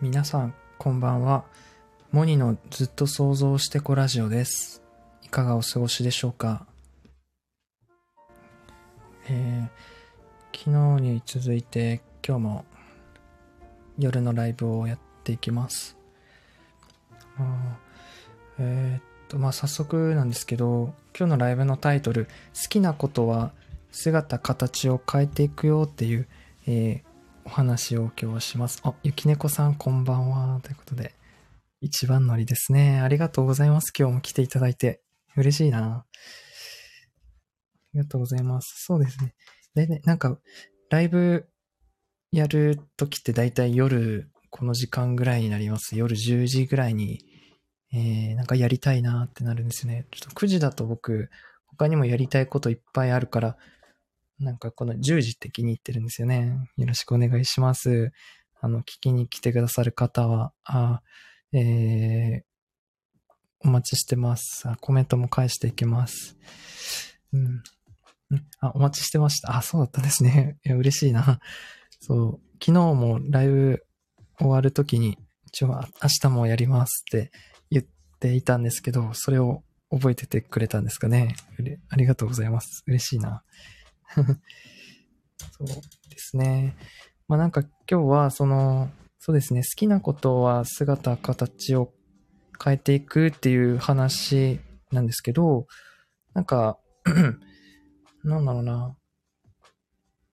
皆さん、こんばんは。モニのずっと想像してこラジオです。いかがお過ごしでしょうか？えー、昨日に続いて今日も夜のライブをやっていきます。あえーっと、まあ、早速なんですけど、今日のライブのタイトル、好きなことは姿形を変えていくよっていう、えーお話を今日します。あ、ゆきねこさんこんばんは。ということで、一番乗りですね。ありがとうございます。今日も来ていただいて。嬉しいな。ありがとうございます。そうですね。でね、なんか、ライブやるときってだいたい夜、この時間ぐらいになります。夜10時ぐらいに、えー、なんかやりたいなってなるんですね。ちょっと9時だと僕、他にもやりたいこといっぱいあるから、なんかこの10時って気に入ってるんですよね。よろしくお願いします。あの、聞きに来てくださる方は、あ、えー、お待ちしてます。コメントも返していきます。うん。あ、お待ちしてました。あ、そうだったんですね。いや、嬉しいな。そう。昨日もライブ終わるときに、一応、明日もやりますって言っていたんですけど、それを覚えててくれたんですかね。ありがとうございます。嬉しいな。そうですね。まあなんか今日はその、そうですね、好きなことは姿、形を変えていくっていう話なんですけど、なんか、なんだろうな。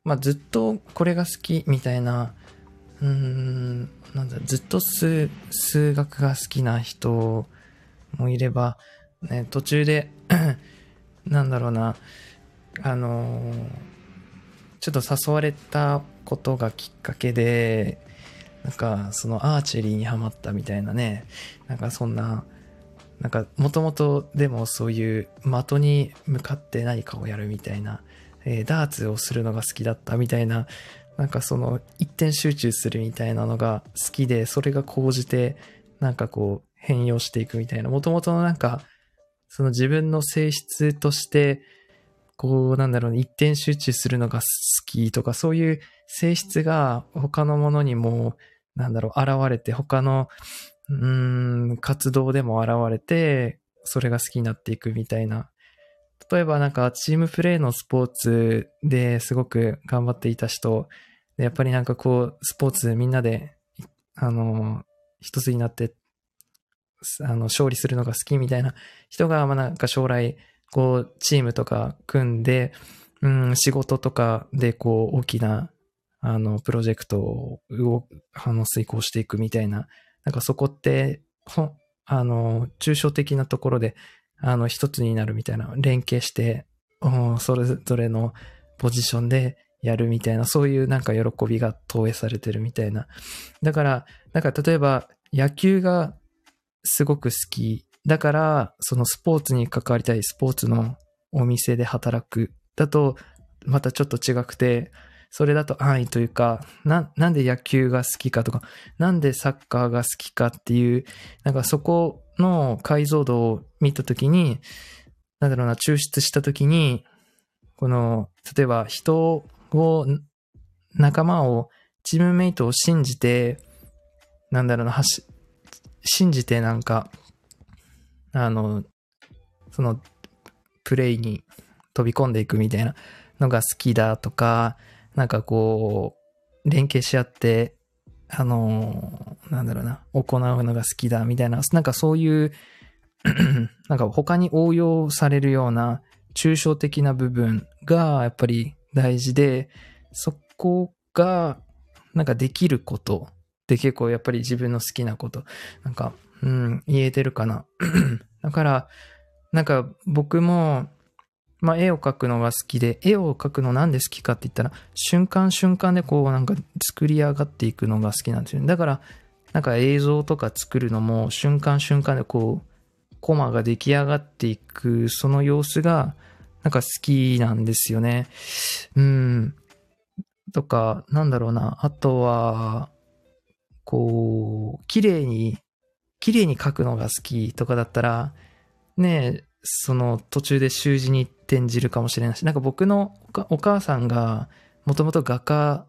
まあずっとこれが好きみたいな、うーん、なんだ、ずっと数、数学が好きな人もいれば、ね、途中で、なんだろうな、あのちょっと誘われたことがきっかけで、なんか、そのアーチェリーにハマったみたいなね、なんかそんな、なんか、もともとでもそういう的に向かって何かをやるみたいな、えーダーツをするのが好きだったみたいな、なんかその一点集中するみたいなのが好きで、それが高じて、なんかこう変容していくみたいな、もともとのなんか、その自分の性質として、こう、なんだろうね、一点集中するのが好きとか、そういう性質が他のものにも、なんだろう、現れて、他の、うん、活動でも現れて、それが好きになっていくみたいな。例えばなんか、チームプレイのスポーツですごく頑張っていた人、やっぱりなんかこう、スポーツみんなで、あの、一つになって、あの、勝利するのが好きみたいな人が、まあなんか将来、こう、チームとか組んで、うん、仕事とかで、こう、大きな、あの、プロジェクトを、あの、遂行していくみたいな、なんかそこって、ほあの、抽象的なところで、あの、一つになるみたいな、連携して、それぞれのポジションでやるみたいな、そういうなんか喜びが投影されてるみたいな。だから、なんか例えば、野球がすごく好き。だから、そのスポーツに関わりたいスポーツのお店で働く。だと、またちょっと違くて、それだと安易というか、な、なんで野球が好きかとか、なんでサッカーが好きかっていう、なんかそこの解像度を見たときに、なんだろうな、抽出したときに、この、例えば人を、仲間を、チームメイトを信じて、なんだろうな、はし、信じてなんか、あの、その、プレイに飛び込んでいくみたいなのが好きだとか、なんかこう、連携し合って、あの、なんだろうな、行うのが好きだみたいな、なんかそういう、なんか他に応用されるような抽象的な部分がやっぱり大事で、そこがなんかできることって結構やっぱり自分の好きなこと、なんか、うん、言えてるかな。だから、なんか僕も、まあ絵を描くのが好きで、絵を描くのなんで好きかって言ったら、瞬間瞬間でこうなんか作り上がっていくのが好きなんですよね。だから、なんか映像とか作るのも瞬間瞬間でこう、コマが出来上がっていく、その様子が、なんか好きなんですよね。うん。とか、なんだろうな。あとは、こう、綺麗に、綺麗に描くのが好きとかだったら、ねえ、その途中で習字に転じるかもしれないし、なんか僕のおかお母さんが、もともと画家、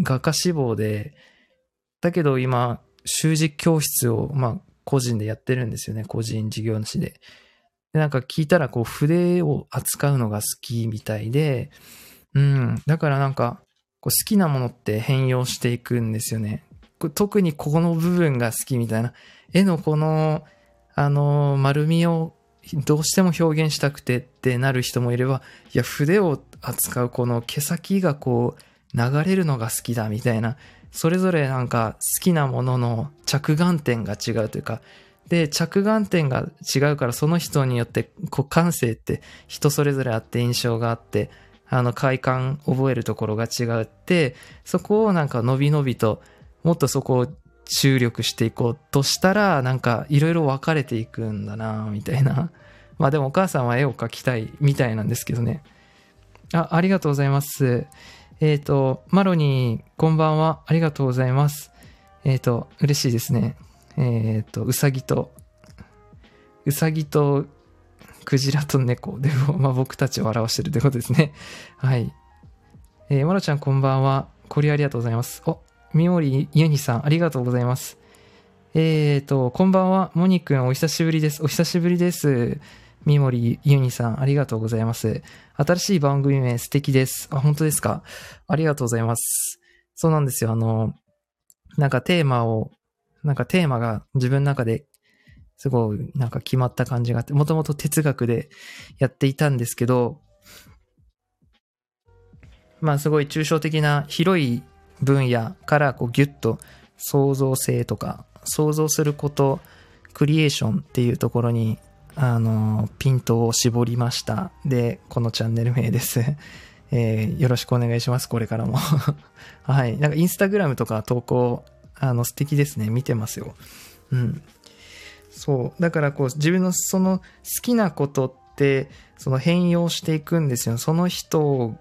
画家志望で、だけど今、習字教室を、まあ、個人でやってるんですよね。個人事業主で。で、なんか聞いたら、こう、筆を扱うのが好きみたいで、うん。だからなんか、こう好きなものって変容していくんですよね。特にここの部分が好きみたいな。絵のこの、あの、丸みをどうしても表現したくてってなる人もいれば、いや、筆を扱うこの毛先がこう、流れるのが好きだみたいな、それぞれなんか好きなものの着眼点が違うというか、で、着眼点が違うからその人によってこう感性って人それぞれあって印象があって、あの快感覚えるところが違うって、そこをなんか伸び伸びともっとそこを注力していこうとしたら、なんかいろいろ分かれていくんだなみたいな。まあでもお母さんは絵を描きたいみたいなんですけどね。あ、ありがとうございます。えっ、ー、と、マロニー、こんばんは。ありがとうございます。えっ、ー、と、嬉しいですね。えっ、ー、と、うさぎと、うさぎと、クジラと猫で、まあ、僕たちを表してるってことですね。はい。えー、まろちゃんこんばんは。こりありがとうございます。お、みもりゆにさん、ありがとうございます。えっ、ー、と、こんばんは。モニくん、お久しぶりです。お久しぶりです。三森ゆにさん、ありがとうございます。新しい番組名素敵です。あ、本当ですか？ありがとうございます。そうなんですよ。あの、なんかテーマを、なんかテーマが自分の中ですごいなんか決まった感じがあって、もともと哲学でやっていたんですけど、まあすごい抽象的な広い分野からこうギュッと創造性とか想像すること、クリエーションっていうところにあの、ピントを絞りました。で、このチャンネル名です。えー、よろしくお願いします、これからも。はい。なんかインスタグラムとか投稿、あの、素敵ですね。見てますよ。うん。そう。だからこう、自分のその好きなことって、その変容していくんですよ。その人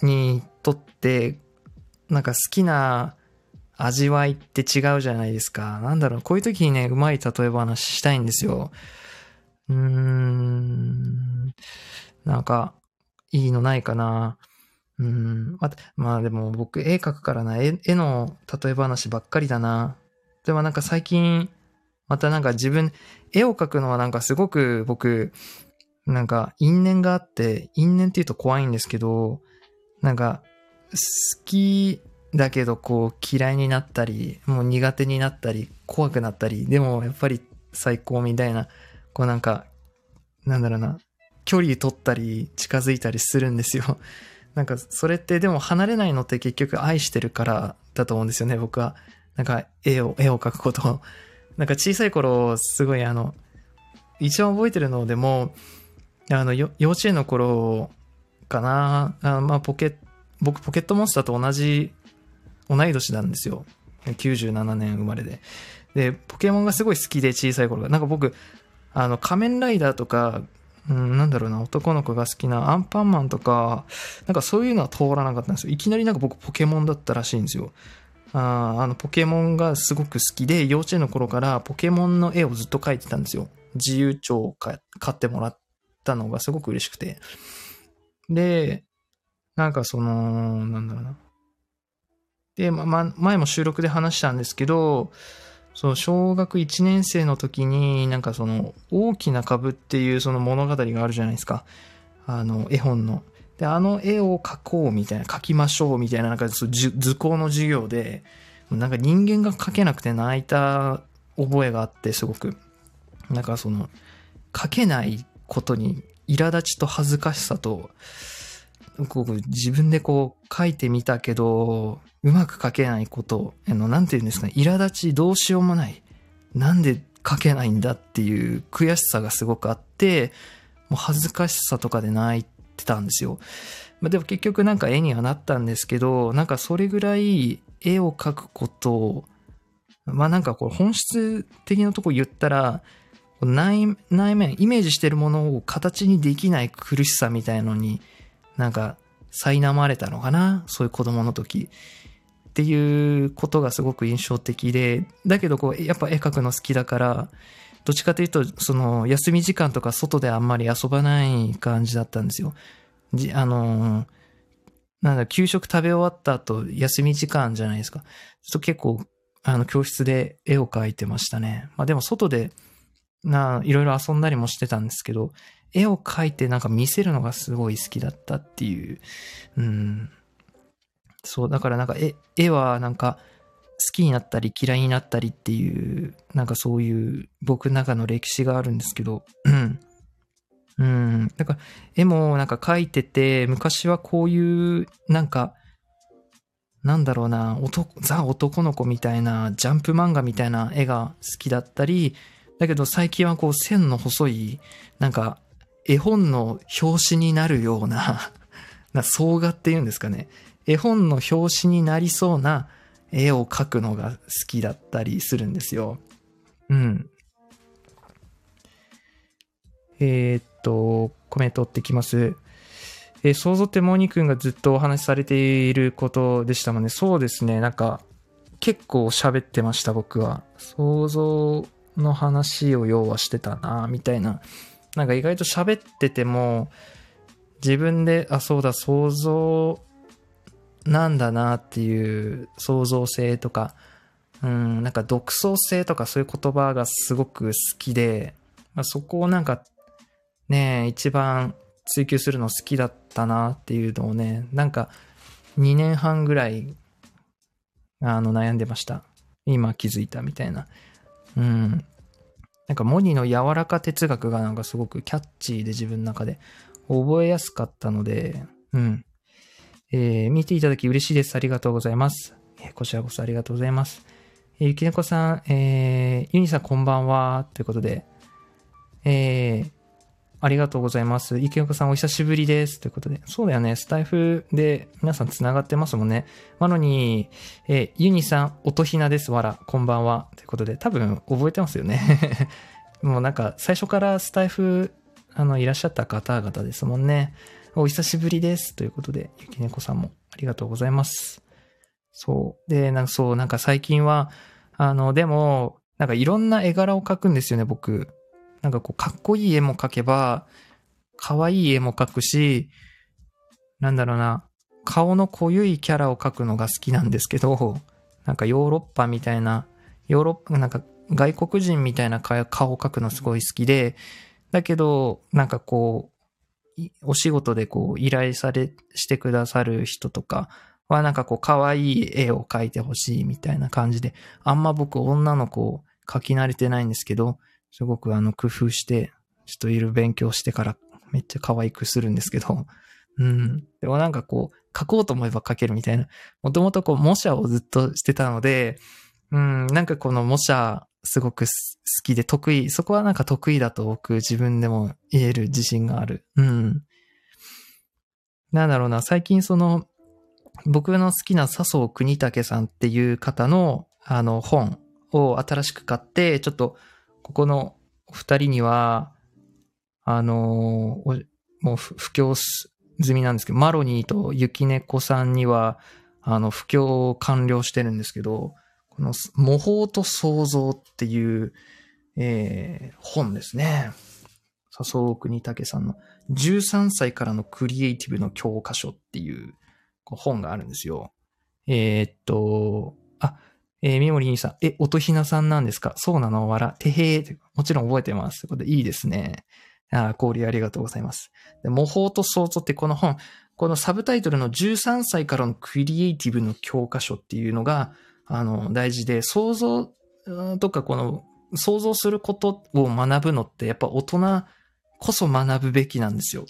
にとって、なんか好きな味わいって違うじゃないですか。なんだろう、こういう時にね、うまい例え話したいんですよ。うーん。なんか、いいのないかな。うん。ままあでも僕絵描くからな。絵絵の例え話ばっかりだな。でもなんか最近、またなんか自分、絵を描くのはなんかすごく僕、なんか因縁があって、因縁って言うと怖いんですけど、なんか好きだけどこう嫌いになったり、もう苦手になったり、怖くなったり、でもやっぱり最高みたいなこうなんか、なんだろうな、距離取ったり近づいたりするんですよ。なんかそれってでも離れないのって結局愛してるからだと思うんですよね、僕は。なんか絵を、絵を描くことを。なんか小さい頃、すごいあの、一番覚えてるのでも、あの、幼稚園の頃かな、あまあポケ、僕ポケットモンスターと同じ、同い年なんですよ。97年生まれで。で、ポケモンがすごい好きで小さい頃が。なんか僕、あの、仮面ライダーとか、うん、なんだろうな、男の子が好きなアンパンマンとか、なんかそういうのは通らなかったんですよ。いきなりなんか僕ポケモンだったらしいんですよ。ああの、ポケモンがすごく好きで、幼稚園の頃からポケモンの絵をずっと描いてたんですよ。自由帳を買ってもらったのがすごく嬉しくて。で、なんかその、なんだろうな。で、ま、ま、前も収録で話したんですけど、そう、小学1年生の時に、なんかその、大きな株っていうその物語があるじゃないですか。あの、絵本の。で、あの絵を描こうみたいな、描きましょうみたいな、なんか図工の授業で、なんか人間が描けなくて泣いた覚えがあって、すごく。なんかその、描けないことに、苛立ちと恥ずかしさと、こう自分でこう書いてみたけど、うまく書けないこと、あの、なんて言うんですかね、苛立ちどうしようもない。なんで書けないんだっていう悔しさがすごくあって、もう恥ずかしさとかで泣いてたんですよ。まあ、でも結局なんか絵にはなったんですけど、なんかそれぐらい絵を描くことを、まあなんかこう本質的なとこ言ったら、内内面、イメージしてるものを形にできない苦しさみたいのに、なんか、苛まれたのかな？そういう子供の時。っていうことがすごく印象的で、だけどこう、やっぱ絵描くの好きだから、どっちかというと、その、休み時間とか外であんまり遊ばない感じだったんですよ。じ、あのなんだ、給食食べ終わった後、休み時間じゃないですか。ちょっと結構、あの、教室で絵を描いてましたね。まあでも外で、な、いろいろ遊んだりもしてたんですけど、絵を描いてなんか見せるのがすごい好きだったっていう。うん。そう、だからなんか絵、絵はなんか好きになったり嫌いになったりっていう、なんかそういう僕の中の歴史があるんですけど、うん。うん。だから絵もなんか描いてて、昔はこういう、なんか、なんだろうな、男、ザ男の子みたいな、ジャンプ漫画みたいな絵が好きだったり、だけど最近はこう線の細い、なんか絵本の表紙になるような、な、総画っていうんですかね。絵本の表紙になりそうな絵を描くのが好きだったりするんですよ。うん。えー、っと、コメントってきます。え、想像ってモーニー君がずっとお話しされていることでしたもんね。そうですね。なんか、結構喋ってました、僕は。想像の話を要はしてたな、みたいななんか意外と喋ってても、自分で、あ、そうだ、想像なんだなっていう創造性とか、うん、なんか独創性とかそういう言葉がすごく好きで、まあ、そこをなんかね、一番追求するの好きだったなっていうのをね、なんか2年半ぐらい、あの悩んでました。今気づいたみたいな。うん。なんかモニの柔らか哲学がなんかすごくキャッチーで自分の中で覚えやすかったので、うん。えー、見ていただき嬉しいです。ありがとうございます。えー、こちらこそありがとうございます。えー、ゆきねこさん、えー、ユニさんこんばんは。ということで、えー、ありがとうございます。池岡さんお久しぶりです。ということで。そうだよね。スタイフで皆さん繋がってますもんね。なのに、えー、ユニさん、音ひなです。わら、こんばんは。ということで、多分覚えてますよね。もうなんか、最初からスタイフ、あの、いらっしゃった方々ですもんね。お久しぶりです。ということで、ゆきねこさんもありがとうございます。そう。で、なんかそう、なんか最近は、あの、でも、なんかいろんな絵柄を描くんですよね、僕。なんかこう、かっこいい絵も描けば、可愛い絵も描くし、なんだろうな、顔の濃ゆいキャラを描くのが好きなんですけど、なんかヨーロッパみたいな、ヨーロッパ、なんか外国人みたいな顔を描くのすごい好きで、だけど、なんかこう、お仕事でこう依頼され、してくださる人とかはなんかこう可愛い絵を描いてほしいみたいな感じで、あんま僕女の子を描き慣れてないんですけど、すごくあの工夫して、ちょっといる勉強してからめっちゃ可愛くするんですけど、うん。でもなんかこう、書こうと思えば書けるみたいな。もともとこう、模写をずっとしてたので、うん、なんかこの模写、すごく好きで得意、そこはなんか得意だと僕自分でも言える自信がある。うん。なんだろうな、最近その、僕の好きな笹生国武さんっていう方の、あの、本を新しく買って、ちょっとここの二人には、あのー、もう布教済みなんですけど、マロニーと雪猫さんには、あの、布教を完了してるんですけど、この模倣と創造っていう、えー、本ですね。笹生国武さんの13歳からのクリエイティブの教科書っていう本があるんですよ。えー、っと、あ、えー、みもりにさん、え、音ひなさんなんですか？そうなの？わら、てへーもちろん覚えてます。ということで、いいですね。あ交流ありがとうございます。で模倣と想像ってこの本、このサブタイトルの13歳からのクリエイティブの教科書っていうのが、あの、大事で、想像とかこの、想像することを学ぶのってやっぱ大人こそ学ぶべきなんですよ。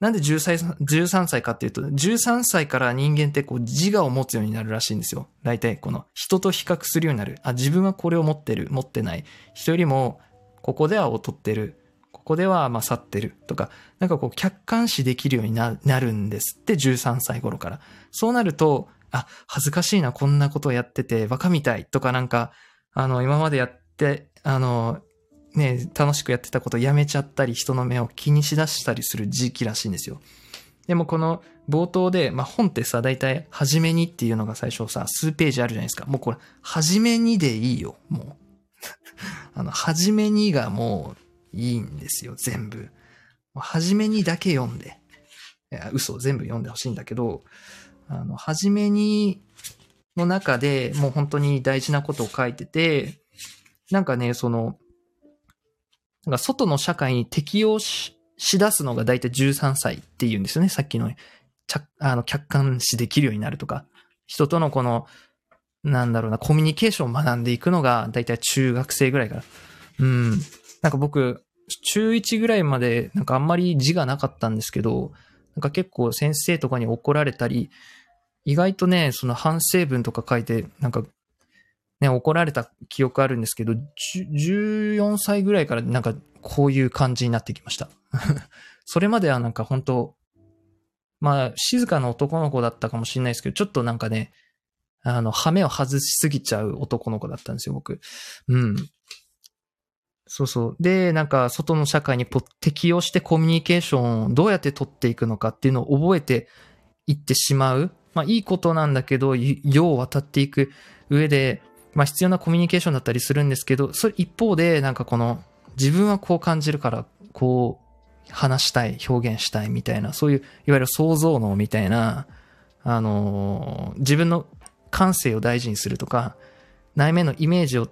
なんで13歳 ,13 歳かっていうと、13歳から人間ってこう自我を持つようになるらしいんですよ。大体この人と比較するようになる。あ、自分はこれを持ってる、持ってない。人よりも、ここでは劣ってる。ここでは勝ってる。とか、なんかこう客観視できるようになるんですって、13歳頃から。そうなると、あ、恥ずかしいな、こんなことをやってて、バカみたい。とかなんか、あの、今までやって、あの、ね、楽しくやってたことやめちゃったり、人の目を気にしだしたりする時期らしいんですよ。でもこの冒頭で、まあ、本ってさ、だいたい、はじめにっていうのが最初さ、数ページあるじゃないですか。もうこれ、はじめにでいいよ、もう。あの、はじめにがもういいんですよ、全部。はじめにだけ読んで。いや、嘘、全部読んでほしいんだけど、あの、はじめにの中でもう本当に大事なことを書いてて、なんかね、その、なんか外の社会に適応ししだすのが大体13歳っていうんですよね。さっきの、あの、客観視できるようになるとか。人とのこの、なんだろうな、コミュニケーションを学んでいくのが大体中学生ぐらいから。うん。なんか僕、中1ぐらいまでなんかあんまり字がなかったんですけど、なんか結構先生とかに怒られたり、意外とね、その反省文とか書いて、なんか、ね、怒られた記憶あるんですけど、14歳ぐらいからなんかこういう感じになってきました。それまではなんか本当まあ、静かな男の子だったかもしれないですけど、ちょっとなんかね、あの、羽目を外しすぎちゃう男の子だったんですよ、僕。うん。そうそう。で、なんか、外の社会に適応してコミュニケーションをどうやって取っていくのかっていうのを覚えていってしまう。まあ、いいことなんだけど、世を渡っていく上で、まあ、必要なコミュニケーションだったりするんですけど、それ一方で、なんかこの、自分はこう感じるから、こう、話したい、表現したいみたいな、そういう、いわゆる想像能みたいな、あのー、自分の感性を大事にするとか、内面のイメージを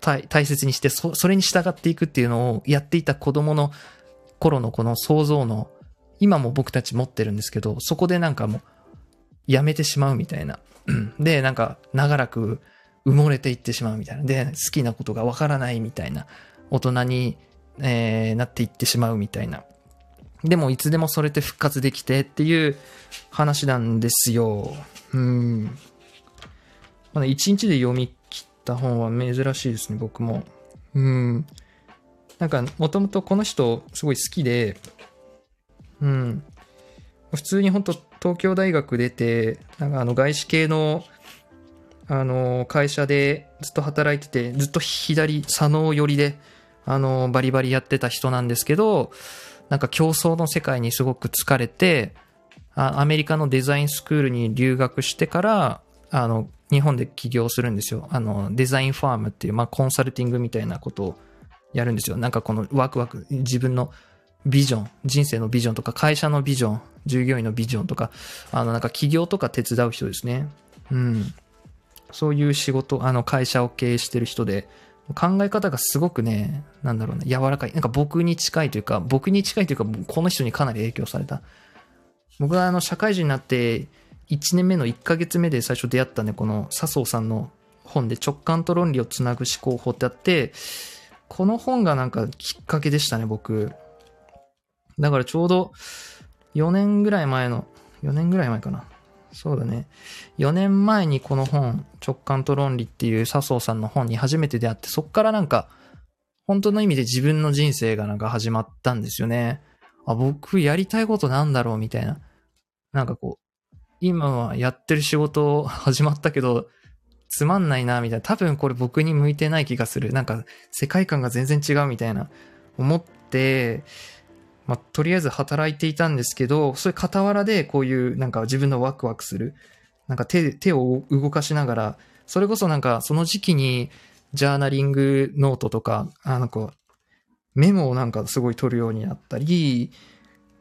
大切にしてそ、それに従っていくっていうのをやっていた子供の頃のこの想像の、今も僕たち持ってるんですけど、そこでなんかもう、やめてしまうみたいな。で、なんか、長らく埋もれていってしまうみたいな。で、好きなことがわからないみたいな。大人に、えー、なっていってしまうみたいな。でも、いつでもそれって復活できてっていう話なんですよ。うん。まだ一日で読み切った本は珍しいですね、僕も。うん。なんか、もともとこの人すごい好きで、うん。普通に本当東京大学出て、なんかあの外資系の、あの、会社でずっと働いてて、ずっと左、左脳寄りで、あの、バリバリやってた人なんですけど、なんか競争の世界にすごく疲れて、アメリカのデザインスクールに留学してから、あの、日本で起業するんですよ。あの、デザインファームっていう、まあ、コンサルティングみたいなことをやるんですよ。なんかこのワクワク、自分のビジョン、人生のビジョンとか、会社のビジョン、従業員のビジョンとか、あの、なんか企業とか手伝う人ですね。うん。そういう仕事、あの、会社を経営してる人で、考え方がすごくね、なんだろうな、柔らかい。なんか僕に近いというか、僕に近いというか、この人にかなり影響された。僕はあの、社会人になって、1年目の1ヶ月目で最初出会ったね、この笹生さんの本で直感と論理をつなぐ思考法ってあって、この本がなんかきっかけでしたね、僕。だからちょうど4年ぐらい前の、4年ぐらい前かな。そうだね。4年前にこの本、直感と論理っていう笹生さんの本に初めて出会って、そっからなんか、本当の意味で自分の人生がなんか始まったんですよね。あ、僕やりたいことなんだろうみたいな。なんかこう、今はやってる仕事 始まったけど、つまんないな、みたいな。多分これ僕に向いてない気がする。なんか、世界観が全然違うみたいな、思って、まあ、とりあえず働いていたんですけど、そういう傍らでこういうなんか自分のワクワクする、なんか手、手を動かしながら、それこそなんかその時期にジャーナリングノートとか、あのこう、メモをなんかすごい取るようになったり、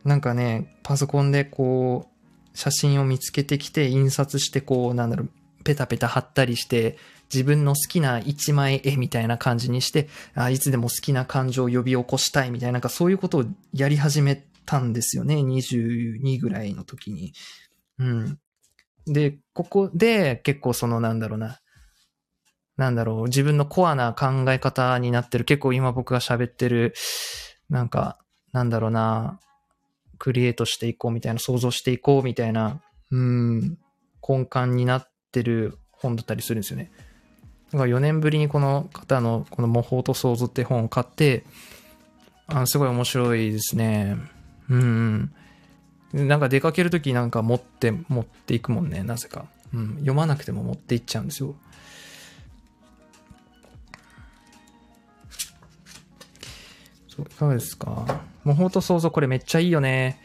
なんかね、パソコンでこう、写真を見つけてきて、印刷してこう、なんだろう、ペタペタ貼ったりして、自分の好きな一枚絵みたいな感じにして、あいつでも好きな感情を呼び起こしたいみたいな、なんかそういうことをやり始めたんですよね。22ぐらいの時に。うん。で、ここで結構そのなんだろうな、なんだろう、自分のコアな考え方になってる、結構今僕が喋ってる、なんか、なんだろうな、クリエイトしていこうみたいな、想像していこうみたいな、うん、根幹になってる本だったりするんですよね。だから4年ぶりにこの方のこの模倣と想像って本を買って、あすごい面白いですね。うん。なんか出かけるときなんか持って、持っていくもんね、なぜか。うん。読まなくても持っていっちゃうんですよ。そう、いかがですか？模倣と想像これめっちゃいいよね。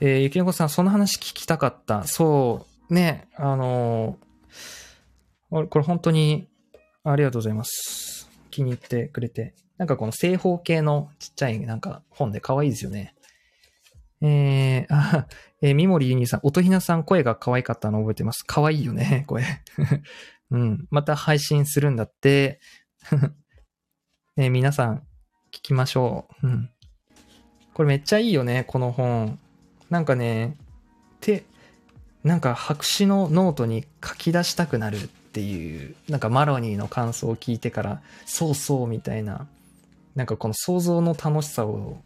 えー、ゆきのこさん、その話聞きたかった。そう、ね、あのー、これ本当にありがとうございます。気に入ってくれて。なんかこの正方形のちっちゃいなんか本で可愛いですよね。えー、あ、えー、三森ゆにさん、音ひなさん声が可愛かったの覚えてます。可愛いよね、声。うん。また配信するんだって。え ー、皆さん、聞きましょう。うん。これめっちゃいいよね、この本。なんかね、手、なんか白紙のノートに書き出したくなるっていう、なんかマロニーの感想を聞いてから、そうそうみたいな、なんかこの想像の楽しさを、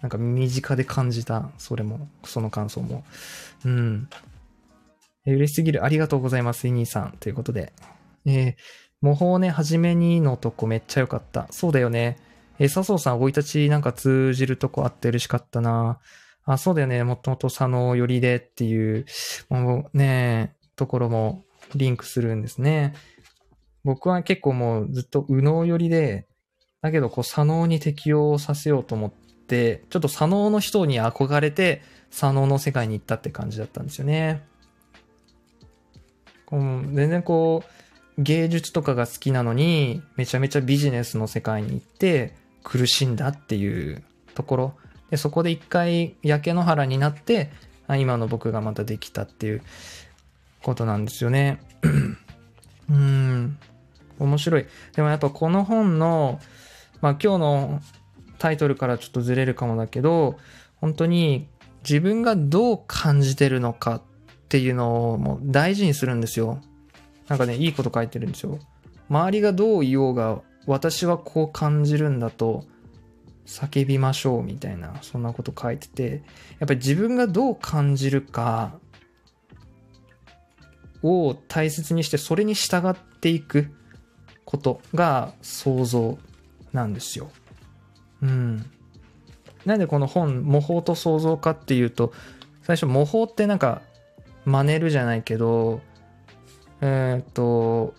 なんか身近で感じた、それも、その感想も。うん。嬉しすぎる。ありがとうございます、イニーさん。ということで。えー、模倣ね、はじめにのとこめっちゃ良かった。そうだよね。えー、笹生さん、生い立ちなんか通じるとこあって嬉しかったな。あ、そうだよね。もともと佐野寄りでっていう、もうね、ところもリンクするんですね。僕は結構もうずっと右脳寄りで、だけどこう左脳に適応させようと思って、ちょっと左脳の人に憧れて、左脳の世界に行ったって感じだったんですよね。こう全然こう、芸術とかが好きなのに、めちゃめちゃビジネスの世界に行って苦しんだっていうところ。で、そこで一回焼け野原になって、今の僕がまたできたっていうことなんですよね。うん。面白い。でもやっぱこの本の、まあ今日のタイトルからちょっとずれるかもだけど、本当に自分がどう感じてるのかっていうのをもう大事にするんですよ。なんかね、いいこと書いてるんですよ。周りがどう言おうが、私はこう感じるんだと叫びましょうみたいな、そんなこと書いてて、やっぱり自分がどう感じるかを大切にして、それに従っていくことが想像なんですよ。うん。なんでこの本、模倣と想像かっていうと、最初模倣ってなんか真似るじゃないけど、えっ、ー、と、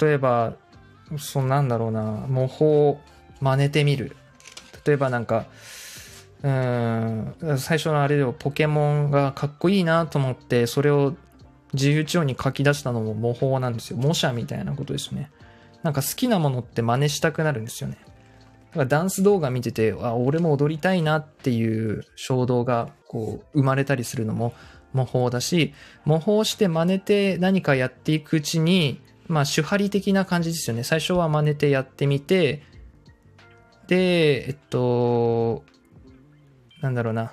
例えば、そなんだろうな、模倣、真似てみる例えばなんか、うん、最初のあれでもポケモンがかっこいいなと思って、それを自由帳に書き出したのも模倣なんですよ。模写みたいなことですね。なんか好きなものって真似したくなるんですよね。だからダンス動画見てて、あ、俺も踊りたいなっていう衝動がこう生まれたりするのも模倣だし、模倣して真似て何かやっていくうちに、まあ手張り的な感じですよね。最初は真似てやってみて、で、えっと、なんだろうな、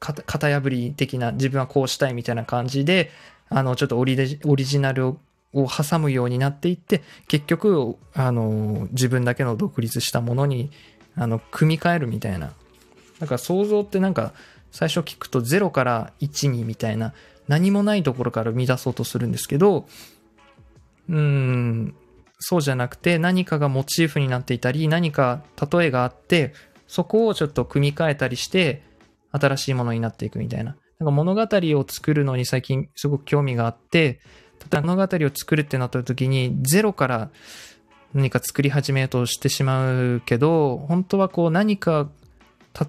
型破り的な、自分はこうしたいみたいな感じで、あの、ちょっとオリジナルを挟むようになっていって、結局、あの、自分だけの独立したものに、あの、組み替えるみたいな。だか想像ってなんか、最初聞くと0から1にみたいな、何もないところから生み出そうとするんですけど、うん、そうじゃなくて何かがモチーフになっていたり、何か例えがあって、そこをちょっと組み替えたりして、新しいものになっていくみたいな。なんか物語を作るのに最近すごく興味があって、例えば物語を作るってなった時に、ゼロから何か作り始めようとしてしまうけど、本当はこう何か、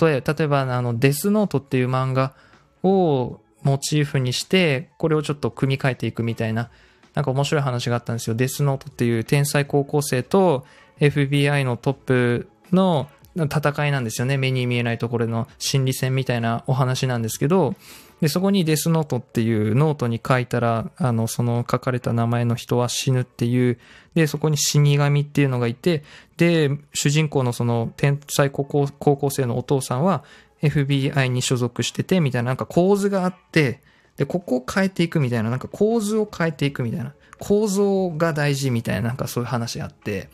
例え、例えばあのデスノートっていう漫画をモチーフにして、これをちょっと組み替えていくみたいな。なんか面白い話があったんですよ。デスノートっていう天才高校生と FBI のトップの戦いなんですよね。目に見えないところの心理戦みたいなお話なんですけど、で、そこにデスノートっていうノートに書いたら、あの、その書かれた名前の人は死ぬっていう、で、そこに死神っていうのがいて、で、主人公のその天才高校高校生のお父さんは FBI に所属してて、みたいななんか構図があって、で、ここを変えていくみたいな、なんか構図を変えていくみたいな、構造が大事みたいな、なんかそういう話があって、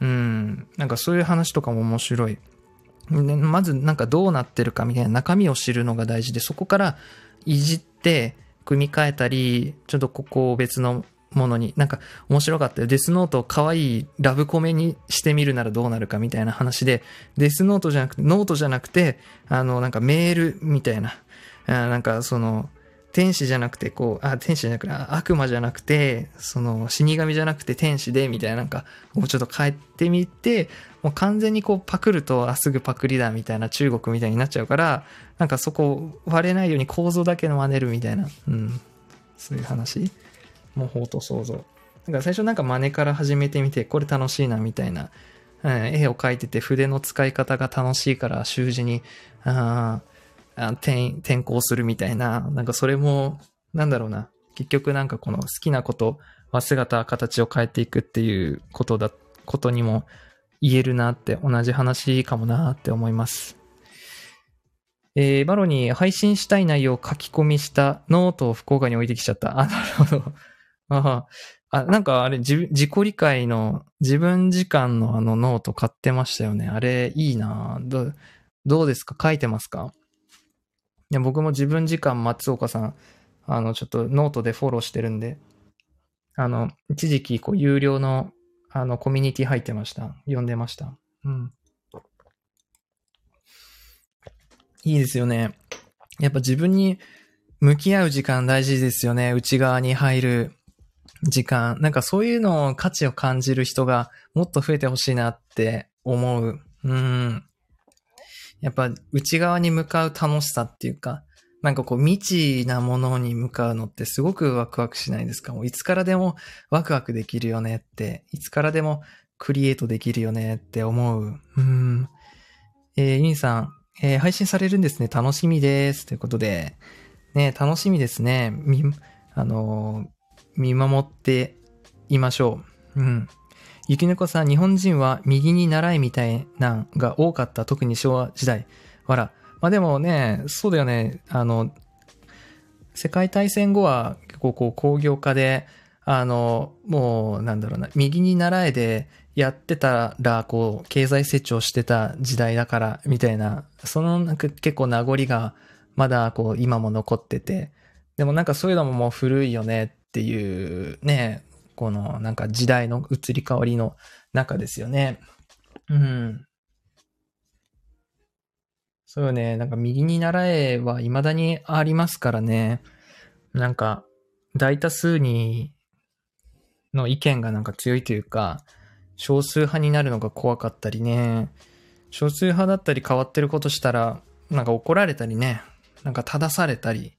うん、なんかそういう話とかも面白い。まずなんかどうなってるかみたいな中身を知るのが大事で、そこからいじって組み替えたり、ちょっとここを別のものに、なんか面白かったよ。デスノートを可愛いラブコメにしてみるならどうなるかみたいな話で、デスノートじゃなくて、ノートじゃなくて、あの、なんかメールみたいな、なんかその、天使じゃなくて、こう、あ、天使じゃなくて、悪魔じゃなくて、その、死神じゃなくて天使で、みたいな、なんか、もうちょっと変えてみて、もう完全にこう、パクると、あ、すぐパクリだ、みたいな、中国みたいになっちゃうから、なんかそこ、割れないように構造だけの真似るみたいな、うん。そういう話。模倣と想像。だから最初なんか真似から始めてみて、これ楽しいな、みたいな。うん、絵を描いてて筆の使い方が楽しいから習字に、ああ転転校するみたいな、なんかそれも、なんだろうな。結局なんかこの好きなことは姿、形を変えていくっていうことだ、ことにも言えるなって同じ話かもなって思います。えー、バロに配信したい内容を書き込みしたノートを福岡に置いてきちゃった。あ、なるほど。ああ、なんかあれ自、自己理解の自分時間のあのノート買ってましたよね。あれ、いいなどどうですか？書いてますか？いや、僕も自分時間松岡さん、あの、ちょっとノートでフォローしてるんで、あの、一時期、こう、有料の、あの、コミュニティ入ってました。読んでました。うん。いいですよね。やっぱ自分に向き合う時間大事ですよね。内側に入る時間。なんかそういうのを価値を感じる人がもっと増えてほしいなって思う。うん。やっぱ内側に向かう楽しさっていうか、なんかこう未知なものに向かうのってすごくワクワクしないですか？もういつからでもワクワクできるよねって、いつからでもクリエイトできるよねって思う。うん。えー、ユニさん、えー、配信されるんですね。楽しみです。ということで、ね、楽しみですね。み、あのー、見守っていましょう。うん。雪猫さん、日本人は右に習いみたいなんが多かった。特に昭和時代。わら。まあでもね、そうだよね。あの、世界大戦後は結構こう工業化で、あの、もうなんだろうな、右に習えでやってたら、こう、経済成長してた時代だから、みたいな、そのなんか結構名残がまだこう今も残ってて、でもなんかそういうのももう古いよねっていうね、このなんか時代の移り変わりの中ですよね。うん。そうよね。なんか右に習えは未だにありますからね。なんか大多数にの意見がなんか強いというか、少数派になるのが怖かったりね。少数派だったり変わってることしたら、なんか怒られたりね。なんか正されたり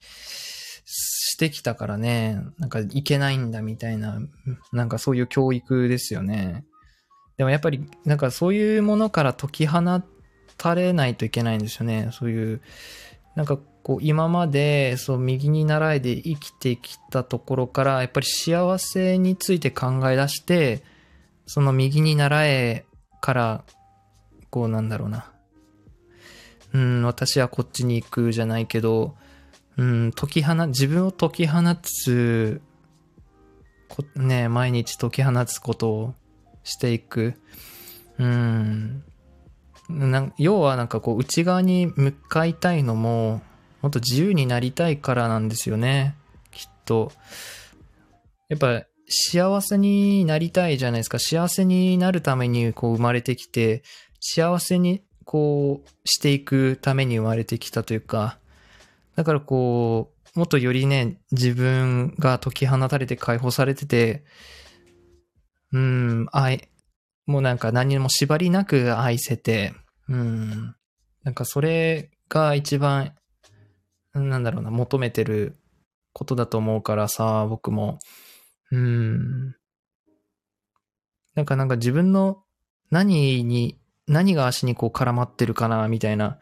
してきたからね。なんかいけないんだみたいな、なんかそういう教育ですよね。でもやっぱりなんかそういうものから解き放たれないといけないんですよね。そういう、なんかこう今までそう右に習いで生きてきたところからやっぱり幸せについて考え出してその右に習えからこうなんだろうなうん私はこっちに行くじゃないけどうん解き放自分を解き放つね毎日解き放つことをしていくうんな要はなんかこう内側に向かいたいのももっと自由になりたいからなんですよね。きっと。やっぱ幸せになりたいじゃないですか。幸せになるためにこう生まれてきて、幸せにこうしていくために生まれてきたというか、だからこう、もっとよりね、自分が解き放たれて解放されてて、うん、愛、もうなんか何も縛りなく愛せて、うん、なんかそれが一番なんだろうな、求めてることだと思うからさ、僕も。うん。なんかなんか自分の何に、何が足にこう絡まってるかな、みたいな、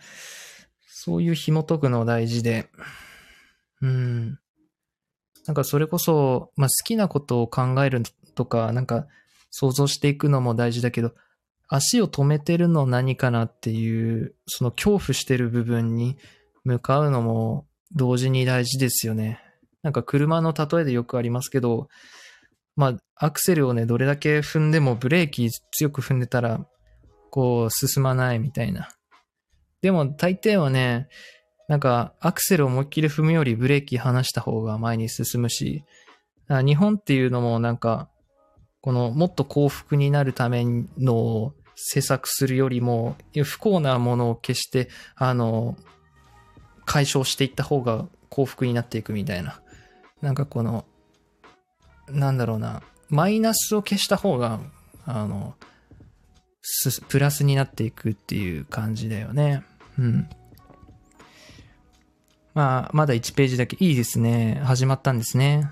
そういう紐解くの大事で。うん。なんかそれこそ、まあ、好きなことを考えるとか、なんか想像していくのも大事だけど、足を止めてるの何かなっていう、その恐怖してる部分に向かうのも同時に大事ですよね。なんか車の例えでよくありますけど、まあ、アクセルをね、どれだけ踏んでもブレーキ強く踏んでたら、こう、進まないみたいな。でも、大抵はね、なんか、アクセルを思いっきり踏むよりブレーキ離した方が前に進むし、日本っていうのもなんか、このもっと幸福になるための施策するよりも、不幸なものを決して、あの、解消していった方が幸福になっていくみたいな。なんかこの、なんだろうな、マイナスを消した方が、あの、プラスになっていくっていう感じだよね。うん。まあ、まだ1ページだけ。いいですね。始まったんですね。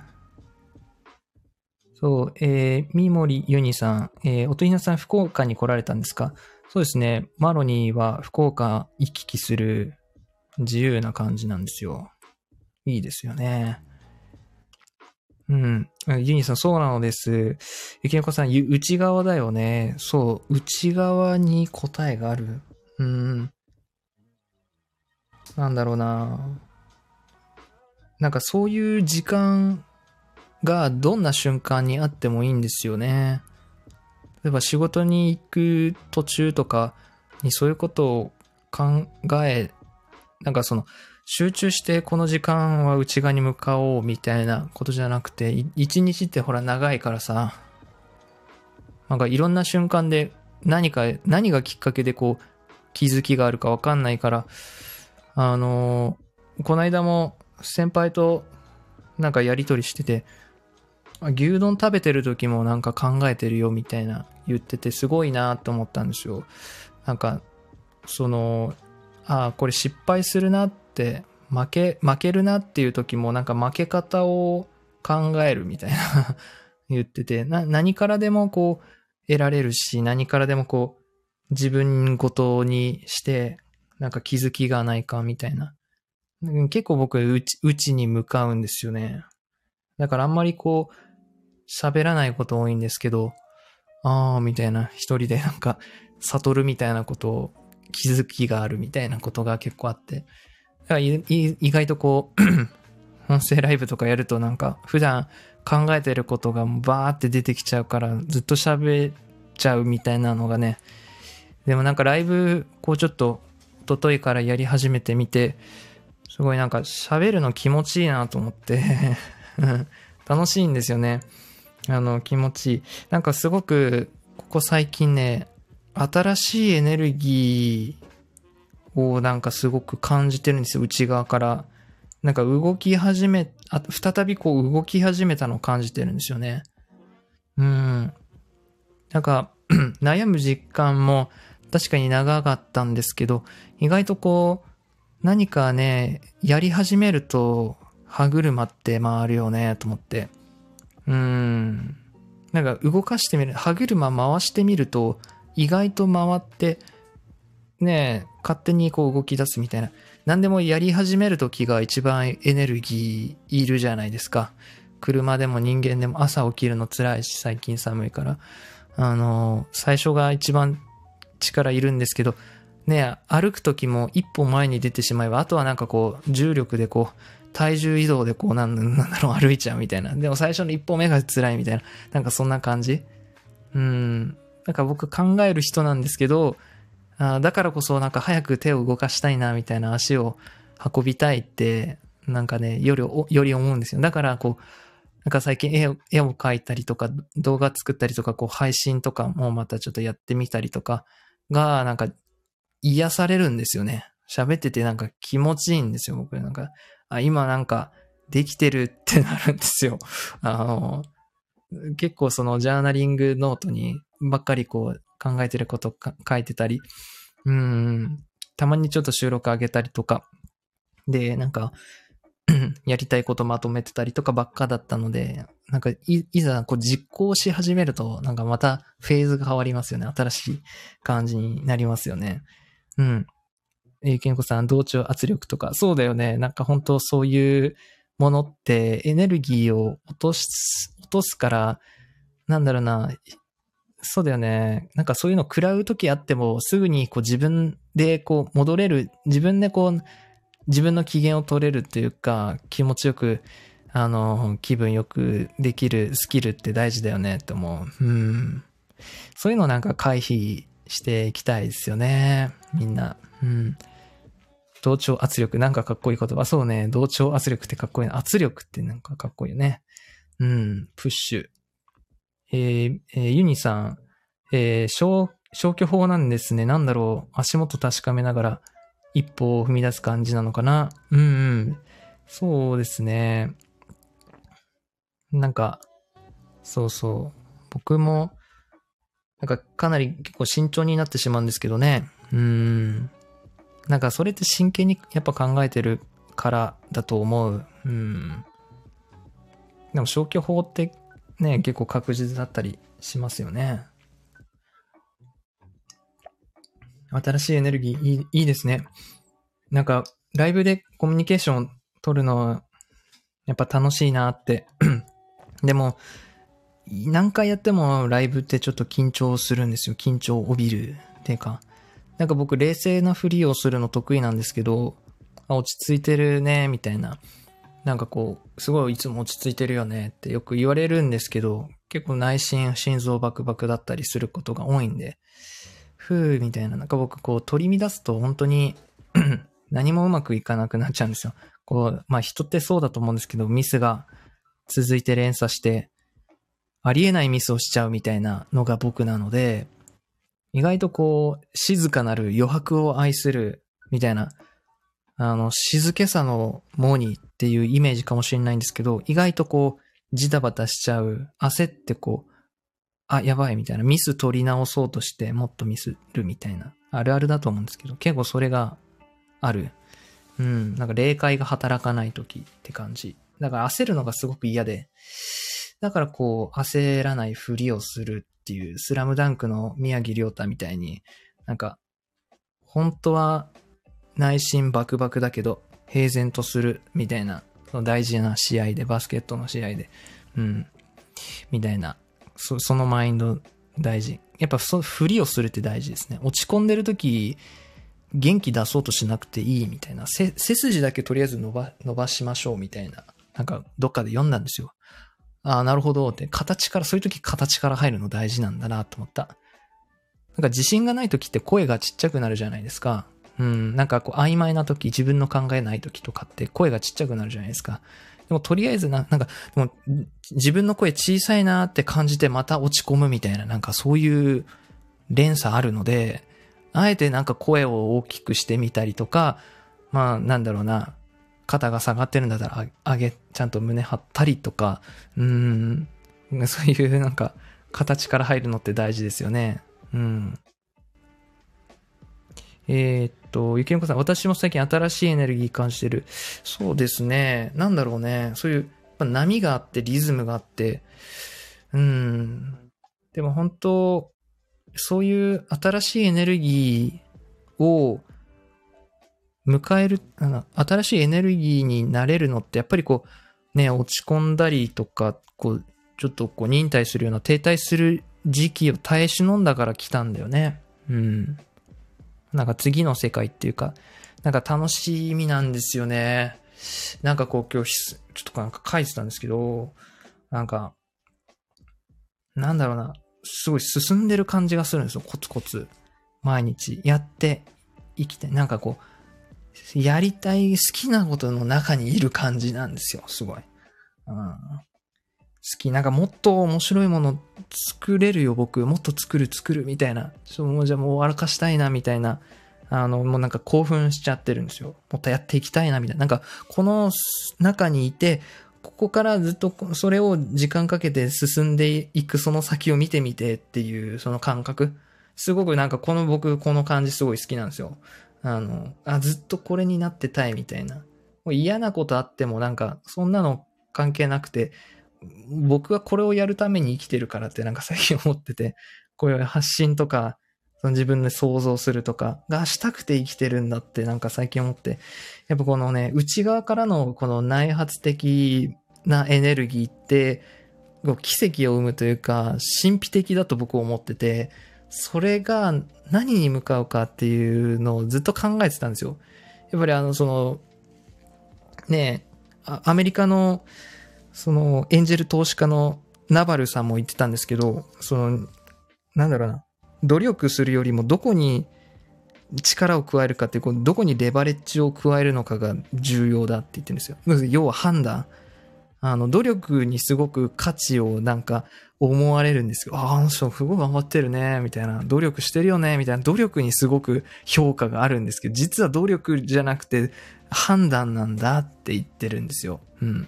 そう、えー、三森ユニさん、えー、おとひなさん福岡に来られたんですか？そうですね。マロニーは福岡行き来する自由な感じなんですよ。いいですよね。うん。ユニさん、そうなのです。ゆきのこさん、内側だよね。そう、内側に答えがある。うん。なんだろうな。なんかそういう時間がどんな瞬間にあってもいいんですよね。例えば仕事に行く途中とかにそういうことを考え、なんかその集中してこの時間は内側に向かおうみたいなことじゃなくて、一日ってほら長いからさ、なんかいろんな瞬間で何か、何がきっかけでこう気づきがあるかわかんないから、あのー、この間も先輩となんかやりとりしてて、牛丼食べてる時もなんか考えてるよみたいな言っててすごいなと思ったんですよ。なんか、その、ああ、これ失敗するなって、負け、負けるなっていう時もなんか負け方を考えるみたいな 言ってて、な、何からでもこう得られるし、何からでもこう自分ごとにして、なんか気づきがないかみたいな。結構僕、うち、うちに向かうんですよね。だからあんまりこう、喋らないこと多いんですけど、あーみたいな、一人でなんか、悟るみたいなことを気づきがあるみたいなことが結構あって。意外とこう 音声ライブとかやるとなんか普段考えてることがバーって出てきちゃうからずっと喋っちゃうみたいなのがね。でもなんかライブこうちょっと一昨日からやり始めてみて、すごいなんか喋るの気持ちいいなと思って 楽しいんですよね。あの気持ちいい。なんかすごくここ最近ね、新しいエネルギーをなんかすごく感じてるんですよ、内側から。なんか動き始め、あ再びこう動き始めたのを感じてるんですよね。うん。なんか 悩む実感も確かに長かったんですけど、意外とこう、何かね、やり始めると歯車って回るよね、と思って。うーん。なんか動かしてみる、歯車回してみると、意外と回って、ね勝手にこう動き出すみたいな。何でもやり始める時が一番エネルギーいるじゃないですか。車でも人間でも朝起きるの辛いし、最近寒いから。あの、最初が一番力いるんですけど、ね歩く時も一歩前に出てしまえば、あとはなんかこう、重力でこう、体重移動でこう、なんなんだろう、歩いちゃうみたいな。でも最初の一歩目が辛いみたいな。なんかそんな感じ。うん。なんか僕考える人なんですけど、あだからこそなんか早く手を動かしたいなみたいな足を運びたいって、なんかね、より、より思うんですよ。だからこう、なんか最近絵を絵を描いたりとか、動画作ったりとか、こう配信とかもまたちょっとやってみたりとかが、なんか癒されるんですよね。喋っててなんか気持ちいいんですよ、僕なんか。あ、今なんかできてるってなるんですよ。あの、結構そのジャーナリングノートにばっかりこう考えてること書いてたり、うん、たまにちょっと収録上げたりとか、で、なんか、やりたいことまとめてたりとかばっかだったので、なんかい、いざこう実行し始めると、なんかまたフェーズが変わりますよね。新しい感じになりますよね。うん。えー、けんこさん、同調圧力とか、そうだよね。なんか本当そういうものってエネルギーを落とす、落とすから、なんだろうな、そうだよね。なんかそういうの食らう時あっても、すぐにこう自分でこう戻れる、自分でこう、自分の機嫌を取れるっていうか、気持ちよく、あの、気分よくできるスキルって大事だよねって思う。うん。そういうのなんか回避していきたいですよね。みんな。うん。同調圧力、なんかかっこいい言葉。そうね。同調圧力ってかっこいいな。圧力ってなんかかっこいいよね。うん。プッシュ。えー、えー、ユニさん、えー、消、消去法なんですね。なんだろう。足元確かめながら一歩を踏み出す感じなのかな。うんうん。そうですね。なんか、そうそう。僕も、なんかかなり結構慎重になってしまうんですけどね。うん。なんかそれって真剣にやっぱ考えてるからだと思う。うん。でも消去法ってね、結構確実だったりしますよね。新しいエネルギーいいいいですね。なんか、ライブでコミュニケーションを取るのは、やっぱ楽しいなって。でも、何回やってもライブってちょっと緊張するんですよ。緊張を帯びる。っていうか。なんか僕冷静なふりをするの得意なんですけど、落ち着いてるね、みたいな。なんかこう、すごいいつも落ち着いてるよねってよく言われるんですけど、結構内心、心臓バクバクだったりすることが多いんで、ふーみたいな、なんか僕こう取り乱すと本当に 何もうまくいかなくなっちゃうんですよ。こう、まあ人ってそうだと思うんですけど、ミスが続いて連鎖して、ありえないミスをしちゃうみたいなのが僕なので、意外とこう、静かなる余白を愛するみたいな、あの、静けさのモーニーっていうイメージかもしれないんですけど、意外とこう、ジタバタしちゃう、焦ってこう、あ、やばいみたいな、ミス取り直そうとしてもっとミスるみたいな、あるあるだと思うんですけど、結構それがある。うん、なんか霊界が働かない時って感じ。だから焦るのがすごく嫌で、だからこう、焦らないふりをするっていう、スラムダンクの宮城亮太みたいに、なんか、本当は内心バクバクだけど、平然とするみたいな、その大事な試合で、バスケットの試合で、うん、みたいな、そそのマインド大事。やっぱそ、ふりをするって大事ですね。落ち込んでる時、元気出そうとしなくていいみたいな、背筋だけとりあえず伸ば、伸ばしましょうみたいな、なんかどっかで読んだんですよ。ああ、なるほどって、形から、そういう時形から入るの大事なんだなと思った。なんか自信がない時って声がちっちゃくなるじゃないですか。うん、なんかこう曖昧な時、自分の考えない時とかって声がちっちゃくなるじゃないですか。でもとりあえずな、なんか、でも自分の声小さいなって感じてまた落ち込むみたいな、なんかそういう連鎖あるので、あえてなんか声を大きくしてみたりとか、まあなんだろうな、肩が下がってるんだったら上げ、ちゃんと胸張ったりとか、うん、そういうなんか形から入るのって大事ですよね。うん。えーっと、ゆきのこさん、私も最近新しいエネルギー感じてる。そうですね。なんだろうね。そういう、ま波があって、リズムがあって、うん。でも本当、そういう新しいエネルギーを迎える、新しいエネルギーになれるのって、やっぱりこう、ね、落ち込んだりとか、こう、ちょっとこう、忍耐するような停滞する時期を耐え忍んだから来たんだよね。うん。なんか次の世界っていうか、なんか楽しみなんですよね。なんかこう今日、ちょっとなんか書いてたんですけど、なんか、なんだろうな、すごい進んでる感じがするんですよ、コツコツ。毎日やって生きて、なんかこう、やりたい好きなことの中にいる感じなんですよ、すごい。うん、き、なんかもっと面白いもの作れるよ、僕。もっと作る、作る、みたいな。ちょもうじゃあもう笑かしたいな、みたいな。あの、もうなんか興奮しちゃってるんですよ。もっとやっていきたいな、みたいな。なんか、この中にいて、ここからずっとそれを時間かけて進んでいくその先を見てみてっていうその感覚。すごくなんかこの僕この感じすごい好きなんですよ。あの、あ、ずっとこれになってたいみたいな。もう嫌なことあってもなんかそんなの関係なくて、僕はこれをやるために生きてるからってなんか最近思ってて、こういう発信とか、その自分で想像するとかがしたくて生きてるんだってなんか最近思って、やっぱこのね、内側からのこの内発的なエネルギーって、こう奇跡を生むというか、神秘的だと僕は思ってて、それが何に向かうかっていうのをずっと考えてたんですよ。やっぱりあの、その、ねえ、アメリカの、その、エンジェル投資家のナバルさんも言ってたんですけど、その、なんだろうな、努力するよりもどこに力を加えるかっていう、こうどこにレバレッジを加えるのかが重要だって言ってるんですよ。要は判断。あの、努力にすごく価値をなんか思われるんですよ。ああ、あの人すごい頑張ってるね、みたいな。努力してるよね、みたいな。努力にすごく評価があるんですけど、実は努力じゃなくて判断なんだって言ってるんですよ。うん。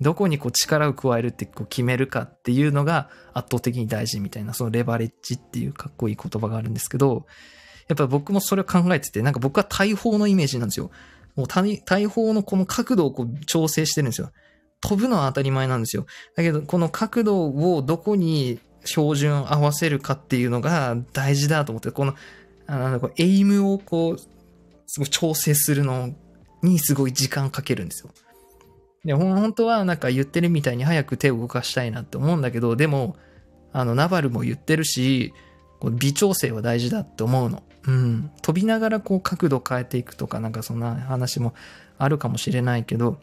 どこにこう力を加えるってこう決めるかっていうのが圧倒的に大事みたいな、そのレバレッジっていうかっこいい言葉があるんですけど、やっぱ僕もそれを考えてて、なんか僕は大砲のイメージなんですよ。もう大砲のこの角度をこう調整してるんですよ。飛ぶのは当たり前なんですよ。だけど、この角度をどこに標準合わせるかっていうのが大事だと思って、この、あの、エイムをこう、すごい調整するのにすごい時間かけるんですよ。で、本当はなんか言ってるみたいに早く手を動かしたいなって思うんだけど、でも、あの、ナバルも言ってるし、微調整は大事だって思うの。うん。飛びながらこう角度変えていくとか、なんかそんな話もあるかもしれないけど、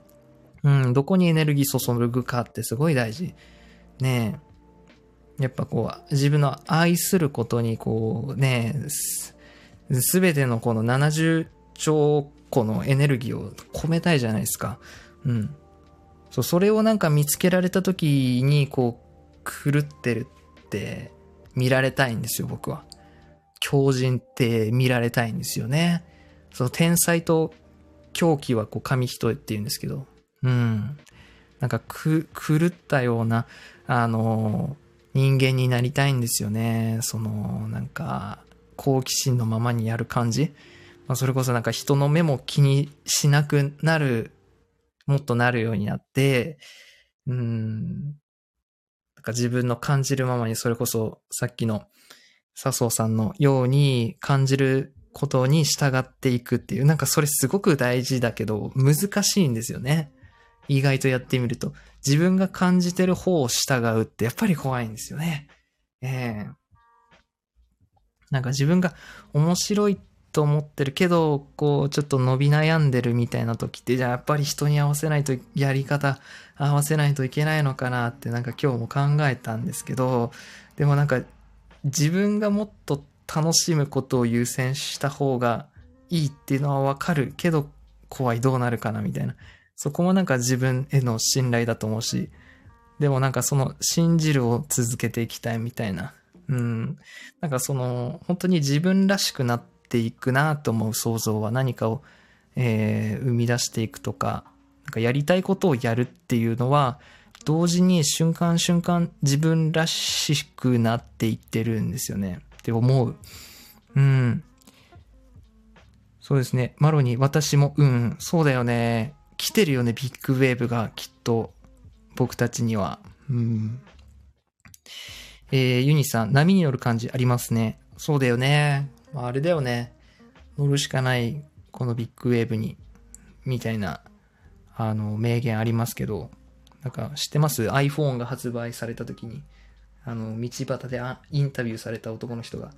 うん、どこにエネルギー注ぐかってすごい大事。ねえ。やっぱこう、自分の愛することにこうねえ、すべてのこの70兆個のエネルギーを込めたいじゃないですか。うん。そう、それをなんか見つけられた時に、こう、狂ってるって見られたいんですよ、僕は。強靭って見られたいんですよね。その天才と狂気はこう紙一重って言うんですけど、うん。なんかく、狂ったような、あの、人間になりたいんですよね。その、なんか、好奇心のままにやる感じ。まあ、それこそなんか人の目も気にしなくなるもっとなるようになって、うん、なんか自分の感じるままにそれこそさっきの笹生さんのように感じることに従っていくっていう、なんかそれすごく大事だけど難しいんですよね。意外とやってみると。自分が感じてる方を従うってやっぱり怖いんですよね。ええー、なんか自分が面白いってと思ってるけど、こう、ちょっと伸び悩んでるみたいな時って、じゃあやっぱり人に合わせないと、やり方合わせないといけないのかなってなんか今日も考えたんですけど、でもなんか自分がもっと楽しむことを優先した方がいいっていうのはわかるけど、怖いどうなるかなみたいな。そこもなんか自分への信頼だと思うし、でもなんかその信じるを続けていきたいみたいな。うん。なんかその、本当に自分らしくなってていくなと思う想像は何かを、えー、生み出していくとか、なんかやりたいことをやるっていうのは、同時に瞬間瞬間自分らしくなっていってるんですよね。って思う。うん。そうですね。マロに私も、うん、そうだよね。来てるよね、ビッグウェーブがきっと僕たちには。うん。えー、ユニさん、波に乗る感じありますね。そうだよね。あ、れだよね。乗るしかない、このビッグウェーブに、みたいな、あの、名言ありますけど、なんか知ってます ?iPhone が発売された時に、あの、道端でインタビューされた男の人が、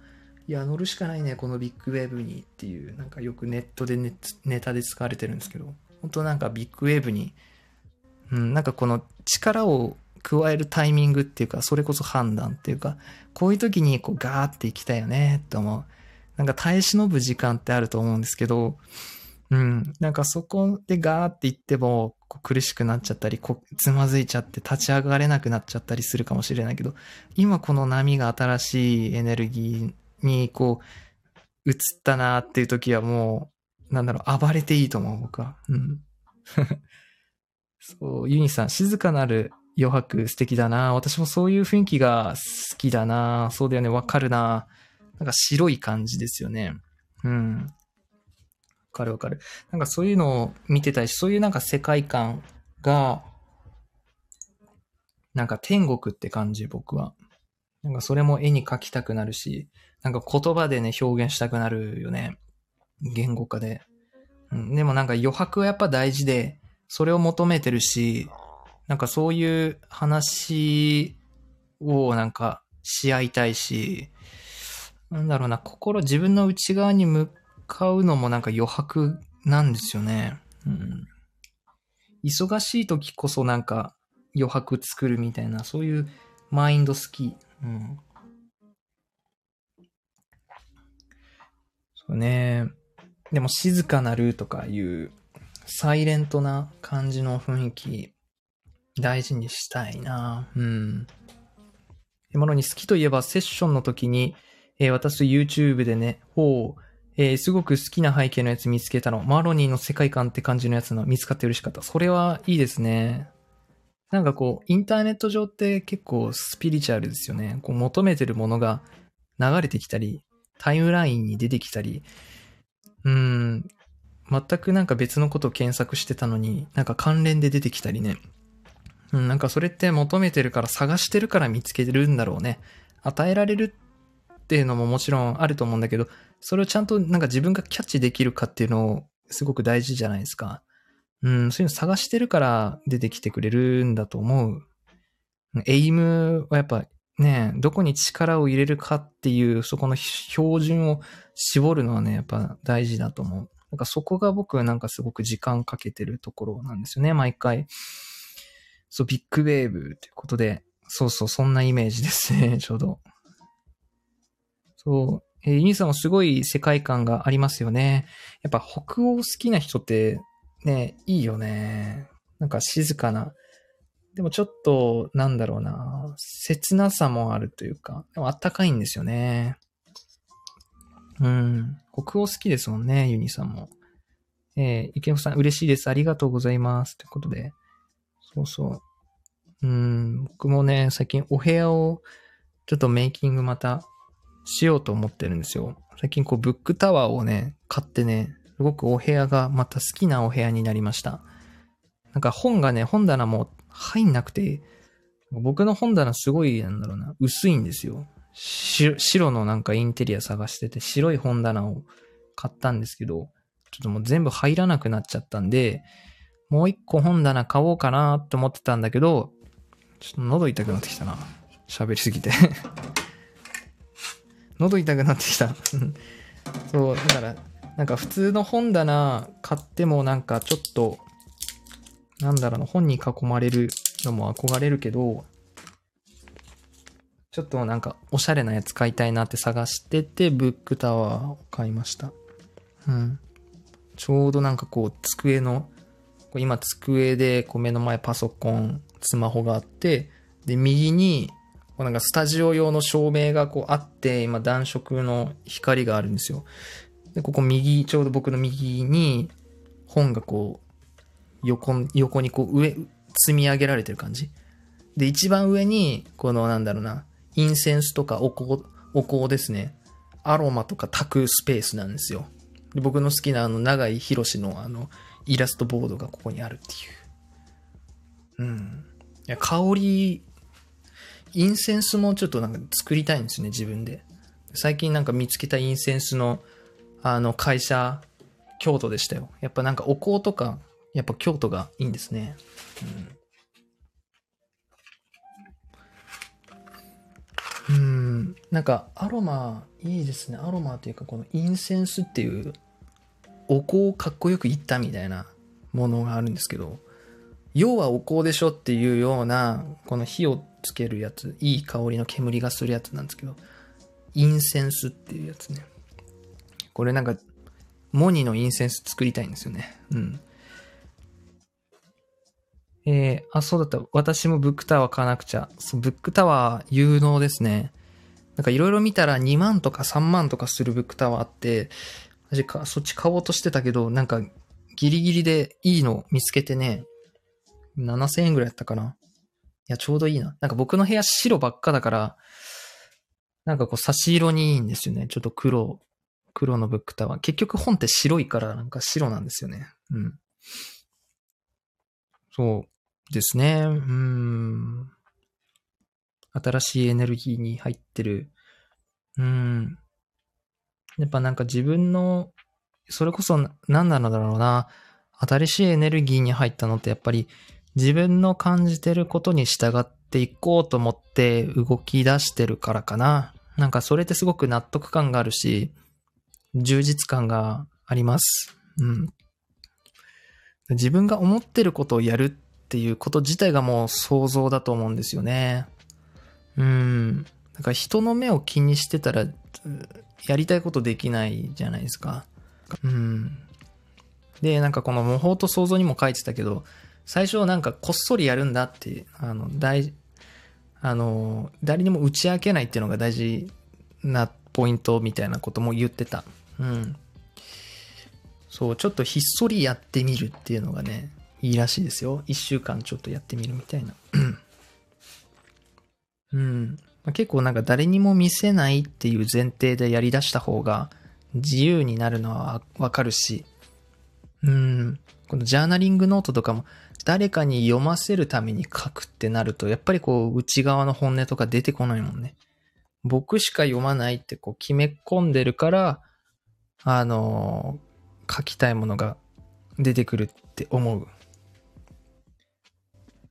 いや、乗るしかないね、このビッグウェーブにっていう、なんかよくネットでネネタで使われてるんですけど、本当なんかビッグウェーブに、うん、なんかこの力を加えるタイミングっていうか、それこそ判断っていうか、こういう時にこうガーって行きたいよねって思う。なんか耐え忍ぶ時間ってあると思うんですけど、うん。なんかそこでガーって言っても、こう苦しくなっちゃったり、こつまずいちゃって立ち上がれなくなっちゃったりするかもしれないけど、今この波が新しいエネルギーにこう、移ったなっていう時はもう、なんだろう、暴れていいと思う、僕は。うん。そう、ユニさん、静かなる余白素敵だな。私もそういう雰囲気が好きだな。そうだよね、わかるな。なんか白い感じですよね。うん。わかるわかる。なんかそういうのを見てたり、そういうなんか世界観が、なんか天国って感じ、僕は。なんかそれも絵に描きたくなるし、なんか言葉でね、表現したくなるよね。言語化で。うん、でもなんか余白はやっぱ大事で、それを求めてるし、なんかそういう話をなんかし合いたいし、なんだろうな、心、自分の内側に向かうのもなんか余白なんですよね。うん。忙しい時こそなんか余白作るみたいな、そういうマインド好き。うん。そうね。でも静かなるとかいうサイレントな感じの雰囲気大事にしたいな。うん。ものに好きといえばセッションの時にえー、私 YouTube でね、ほう、えー、すごく好きな背景のやつ見つけたの。マロニーの世界観って感じのやつの見つかって嬉しかった。それはいいですね。なんかこう、インターネット上って結構スピリチュアルですよね。こう求めてるものが流れてきたり、タイムラインに出てきたり、うーん、全くなんか別のことを検索してたのに、なんか関連で出てきたりね。うん、なんかそれって求めてるから探してるから見つけてるんだろうね。与えられるっていうのももちろんあると思うんだけど、それをちゃんとなんか自分がキャッチできるかっていうのをすごく大事じゃないですか。うん、そういうの探してるから出てきてくれるんだと思う。エイムはやっぱね、どこに力を入れるかっていう、そこの標準を絞るのはね、やっぱ大事だと思う。なんかそこが僕なんかすごく時間かけてるところなんですよね、毎回。そう、ビッグウェーブということで、そうそう、そんなイメージですね、ちょうど。そう。えー、ユニさんもすごい世界観がありますよね。やっぱ北欧好きな人ってね、いいよね。なんか静かな。でもちょっと、なんだろうな。切なさもあるというか、でもあったかいんですよね。うん。北欧好きですもんね、ユニさんも。えー、池本さん嬉しいです。ありがとうございます。ということで。そうそう。うん、僕もね、最近お部屋をちょっとメイキングまたしようと思ってるんですよ。最近こうブックタワーをね、買ってね、すごくお部屋がまた好きなお部屋になりました。なんか本がね、本棚も入んなくて、僕の本棚すごい、なんだろうな、薄いんですよ。白のなんかインテリア探してて、白い本棚を買ったんですけど、ちょっともう全部入らなくなっちゃったんで、もう一個本棚買おうかなって思ってたんだけど、ちょっと喉痛くなってきたな。喋りすぎて喉痛くなってきたそう、だから、なんか普通の本棚買ってもなんかちょっと、なんだろうな、本に囲まれるのも憧れるけど、ちょっとなんかおしゃれなやつ買いたいなって探してて、ブックタワーを買いました。うん。ちょうどなんかこう、机の、今机でこう目の前パソコン、スマホがあって、で、右にうなんかスタジオ用の照明がこうあって、今暖色の光があるんですよ。で、ここ右、ちょうど僕の右に本がこう、横、横にこう上、積み上げられてる感じ。で、一番上に、このなんだろうな、インセンスとかお香、お香ですね。アロマとか炊くスペースなんですよ。で僕の好きなあの、長井博のあの、イラストボードがここにあるっていう。うん。いや、香りインセンスもちょっとなんか作りたいんですね、自分で。最近なんか見つけたインセンスの、あの、会社、京都でしたよ。やっぱなんかお香とか、やっぱ京都がいいんですね。うん。うん、なんかアロマ、いいですね。アロマというか、このインセンスっていう、お香をかっこよく言ったみたいなものがあるんですけど、要はお香でしょっていうような、この火をつけるやつ、いい香りの煙がするやつなんですけど、インセンスっていうやつね。これなんか、モニのインセンス作りたいんですよね。うん。えー、あ、そうだった。私もブックタワー買わなくちゃ。そう、ブックタワー有能ですね。なんかいろいろ見たら2万とか3万とかするブックタワーあって、私か、そっち買おうとしてたけど、なんかギリギリでいいの見つけてね、7000円ぐらいやったかな。いや、ちょうどいいな。なんか僕の部屋白ばっかだから、なんかこう差し色にいいんですよね。ちょっと黒、黒のブックタワー。結局本って白いからなんか白なんですよね。うん。そうですね。うん。新しいエネルギーに入ってる。うん。やっぱなんか自分の、それこそ何なのだろうな。新しいエネルギーに入ったのってやっぱり自分の感じてることに従っていこうと思って動き出してるからかな。なんかそれってすごく納得感があるし、充実感があります。うん。自分が思ってることをやるっていうこと自体がもう想像だと思うんですよね。うん。なんか人の目を気にしてたら、やりたいことできないじゃないですか。うん。で、なんかこの模倣と想像にも書いてたけど、最初なんかこっそりやるんだって、あの、大、あの、誰にも打ち明けないっていうのが大事なポイントみたいなことも言ってた。うん。そう、ちょっとひっそりやってみるっていうのがね、いいらしいですよ。一週間ちょっとやってみるみたいな。うんま。結構なんか誰にも見せないっていう前提でやり出した方が自由になるのはわかるし、うん。このジャーナリングノートとかも誰かに読ませるために書くってなると、やっぱりこう、内側の本音とか出てこないもんね。僕しか読まないってこう決め込んでるから、あの書きたいものが出てくるって思う。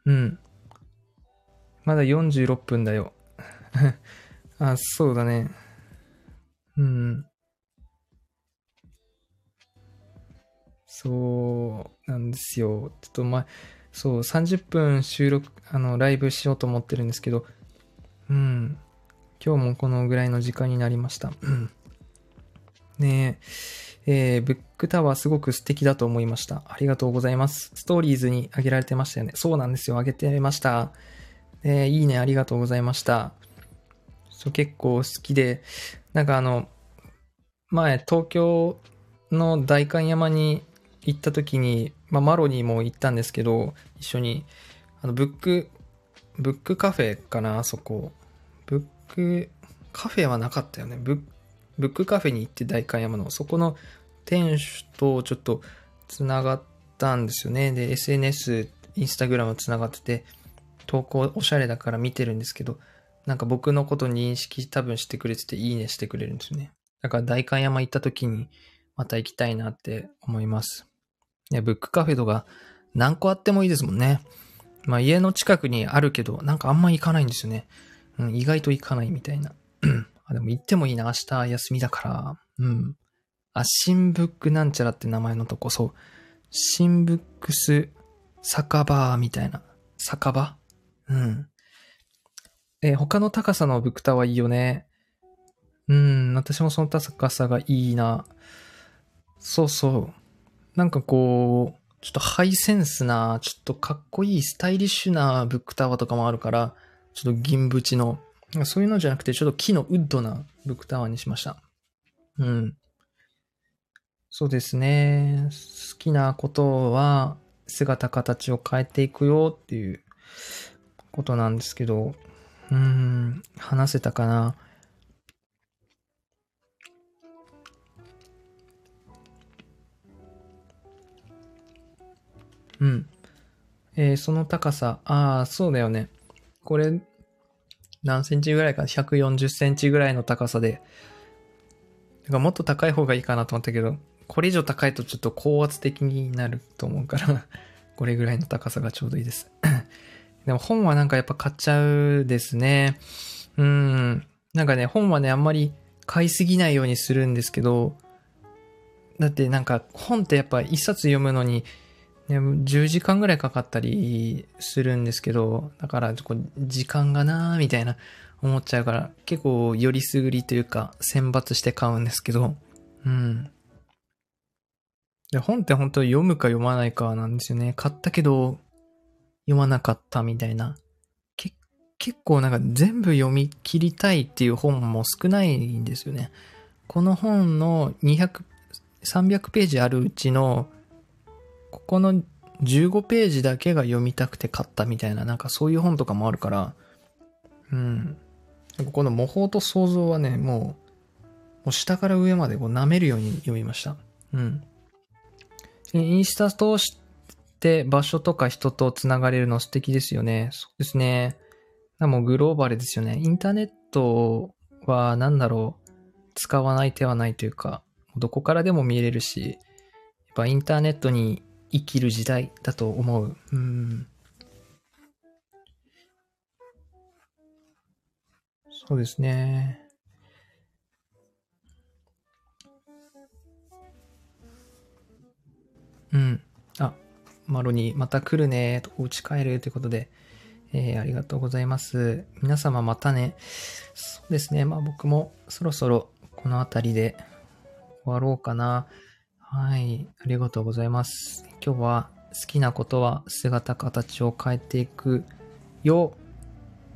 うん。まだ46分だよ。あ、そうだね。うん。そうなんですよ。ちょっとま、そう、30分収録、あの、ライブしようと思ってるんですけど、うん。今日もこのぐらいの時間になりました。うんねえ、えーブックタワーすごく素敵だと思いました。ありがとうございます。ストーリーズに上げられてましたよね。そうなんですよ。上げてました。えーいいね、ありがとうございました。そう結構好きで、なんかあの、前、東京の代官山に行った時に、まあ、マロにも行ったんですけど、一緒に、あの、ブック、ブックカフェかな、あそこ。ブック、カフェはなかったよね。ブッブックカフェに行って代官山の、そこの店主とちょっとつながったんですよね。で、SNS、インスタグラムつながってて、投稿おしゃれだから見てるんですけど、なんか僕のこと認識多分してくれてていいねしてくれるんですよね。だから代官山行った時にまた行きたいなって思います。いや、ブックカフェとか何個あってもいいですもんね。まあ家の近くにあるけど、なんかあんま行かないんですよね。うん、意外と行かないみたいな。あ、でも行ってもいいな。明日休みだから。うん。あ、新ブックなんちゃらって名前のとこ、そう。新ブックス酒場みたいな。酒場？うん。えー他の高さのブクタワーいいよね。うん、私もその高さがいいな。そうそう。なんかこう、ちょっとハイセンスな、ちょっとかっこいいスタイリッシュなブックタワーとかもあるから、ちょっと銀縁の、そういうのじゃなくて、ちょっと木のウッドなブックタワーにしました。うん。そうですね。好きなことは、姿形を変えていくよっていうことなんですけど、うーん、話せたかな。うん。えーその高さ、ああ、そうだよね。これ、何センチぐらいか、140センチぐらいの高さで、だかもっと高い方がいいかなと思ったけど、これ以上高いとちょっと高圧的になると思うから、これぐらいの高さがちょうどいいです。でも本はなんかやっぱ買っちゃうですね。うん。なんかね、本はね、あんまり買いすぎないようにするんですけど、だってなんか本ってやっぱ一冊読むのに、ね、10時間ぐらいかかったりするんですけど、だから時間がなーみたいな思っちゃうから、結構よりすぐりというか選抜して買うんですけど、うん。で本って本当読むか読まないかなんですよね。買ったけど読まなかったみたいな。け結構なんか全部読み切りたいっていう本も少ないんですよね。この本の200、300ページあるうちの、この15ページだけが読みたくて買ったみたいな、なんかそういう本とかもあるから、うん。この模倣と想像はね、もう、もう下から上までこう舐めるように読みました。うん。インスタ通して場所とか人とつながれるの素敵ですよね。そうですね。もうグローバルですよね。インターネットは何だろう。使わない手はないというか、どこからでも見れるし、やっぱインターネットに生きる時代だと思う。うん。そうですね。うん。あ、マロにまた来るね、とお家帰るということで、えーありがとうございます。皆様またね。そうですね。まあ僕もそろそろこの辺りで終わろうかな。はい。ありがとうございます。今日は好きなことは姿形を変えていくよ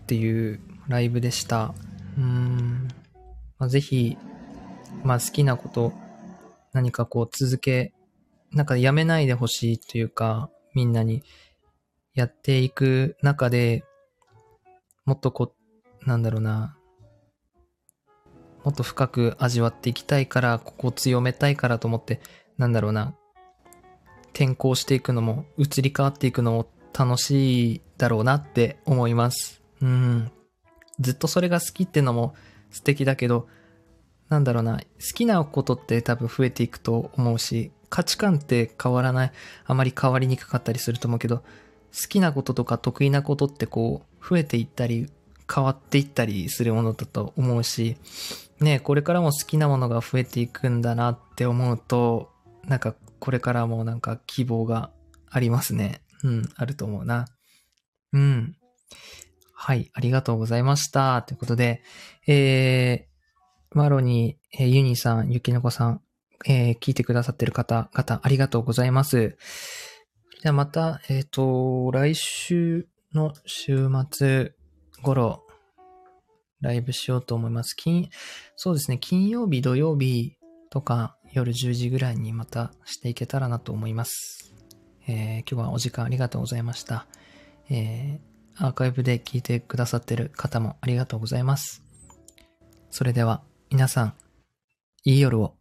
っていうライブでした。うーん。まあ、ぜひ、まあ好きなこと何かこう続け、なんかやめないでほしいというか、みんなにやっていく中で、もっとこう、なんだろうな、もっと深く味わっていきたいから、ここを強めたいからと思って、なんだろうな、転校していくのも、移り変わっていくのも楽しいだろうなって思います。うん。ずっとそれが好きってのも素敵だけど、なんだろうな、好きなことって多分増えていくと思うし、価値観って変わらない、あまり変わりにくかったりすると思うけど、好きなこととか得意なことってこう、増えていったり、変わっていったりするものだと思うし、ね、これからも好きなものが増えていくんだなって思うと、なんかこれからもなんか希望がありますね。うん、あると思うな。うん。はい、ありがとうございました。ということで、えー、マロニー、えー、ユニーさん、ユキノコさん、えー、聞いてくださってる方々、ありがとうございます。じゃあまた、えっ、ー、と、来週の週末頃、ライブしようと思います。金、そうですね、金曜日、土曜日とか夜10時ぐらいにまたしていけたらなと思います。えー、今日はお時間ありがとうございました。えー、アーカイブで聞いてくださってる方もありがとうございます。それでは、皆さん、いい夜を。